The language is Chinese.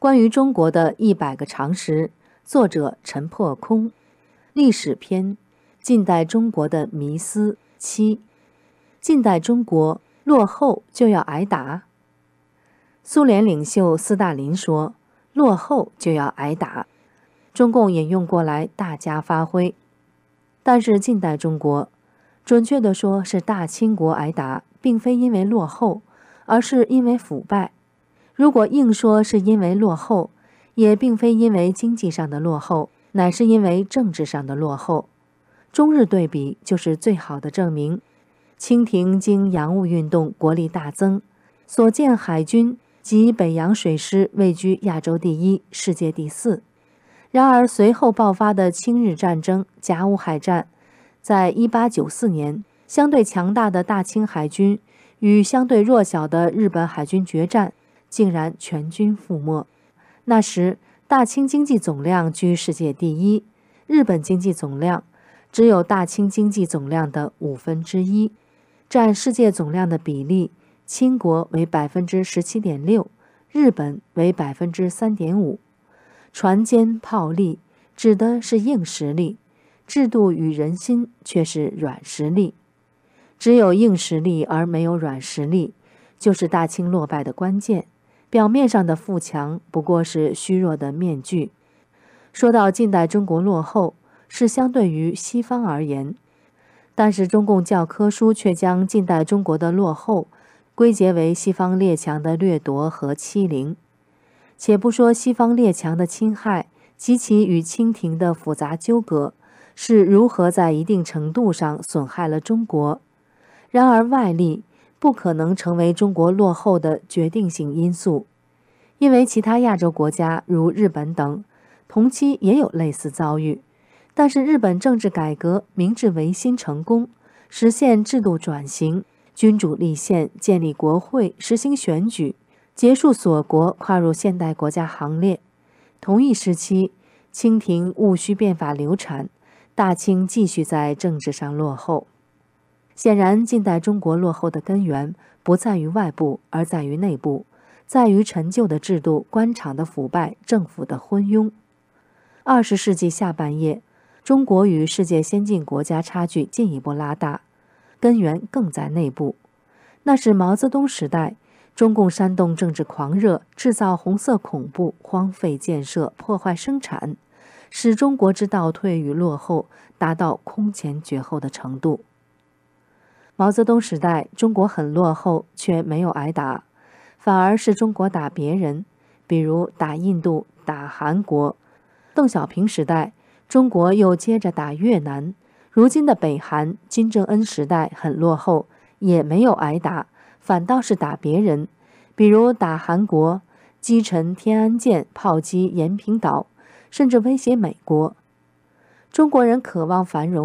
关于中国的一百个常识，作者陈破空。历史篇：近代中国的迷思七。近代中国落后就要挨打。苏联领袖斯大林说：“落后就要挨打。”中共引用过来，大加发挥。但是近代中国，准确的说是大清国挨打，并非因为落后，而是因为腐败。如果硬说是因为落后，也并非因为经济上的落后，乃是因为政治上的落后。中日对比就是最好的证明。清廷经洋务运动，国力大增，所建海军及北洋水师位居亚洲第一、世界第四。然而，随后爆发的清日战争（甲午海战），在一八九四年，相对强大的大清海军与相对弱小的日本海军决战，竟然全军覆没。那时，大清经济总量居世界第一，日本经济总量只有大清经济总量的五分之一，占世界总量的比例，清国为百分之十七点六，日本为百分之三点五。船坚炮利指的是硬实力，制度与人心却是软实力。只有硬实力而没有软实力，就是大清落败的关键。表面上的富强不过是虚弱的面具。说到近代中国落后，是相对于西方而言，但是中共教科书却将近代中国的落后归结为西方列强的掠夺和欺凌。且不说西方列强的侵害及其与清廷的复杂纠葛是如何在一定程度上损害了中国，然而外力不可能成为中国落后的决定性因素，因为其他亚洲国家如日本等同期也有类似遭遇，但是日本政治改革明治维新成功，实现制度转型，君主立宪，建立国会，实行选举。结束锁国，跨入现代国家行列。同一时期，清廷戊戌变法流产，大清继续在政治上落后。显然，近代中国落后的根源不在于外部，而在于内部，在于陈旧的制度、官场的腐败、政府的昏庸。二十世纪下半叶，中国与世界先进国家差距进一步拉大，根源更在内部。那是毛泽东时代。中共煽动政治狂热，制造红色恐怖，荒废建设，破坏生产，使中国之倒退与落后达到空前绝后的程度。毛泽东时代，中国很落后，却没有挨打，反而是中国打别人，比如打印度、打韩国。邓小平时代，中国又接着打越南。如今的北韩，金正恩时代很落后，也没有挨打。反倒是打别人，比如打韩国，击沉天安舰，炮击延坪岛，甚至威胁美国。中国人渴望繁荣。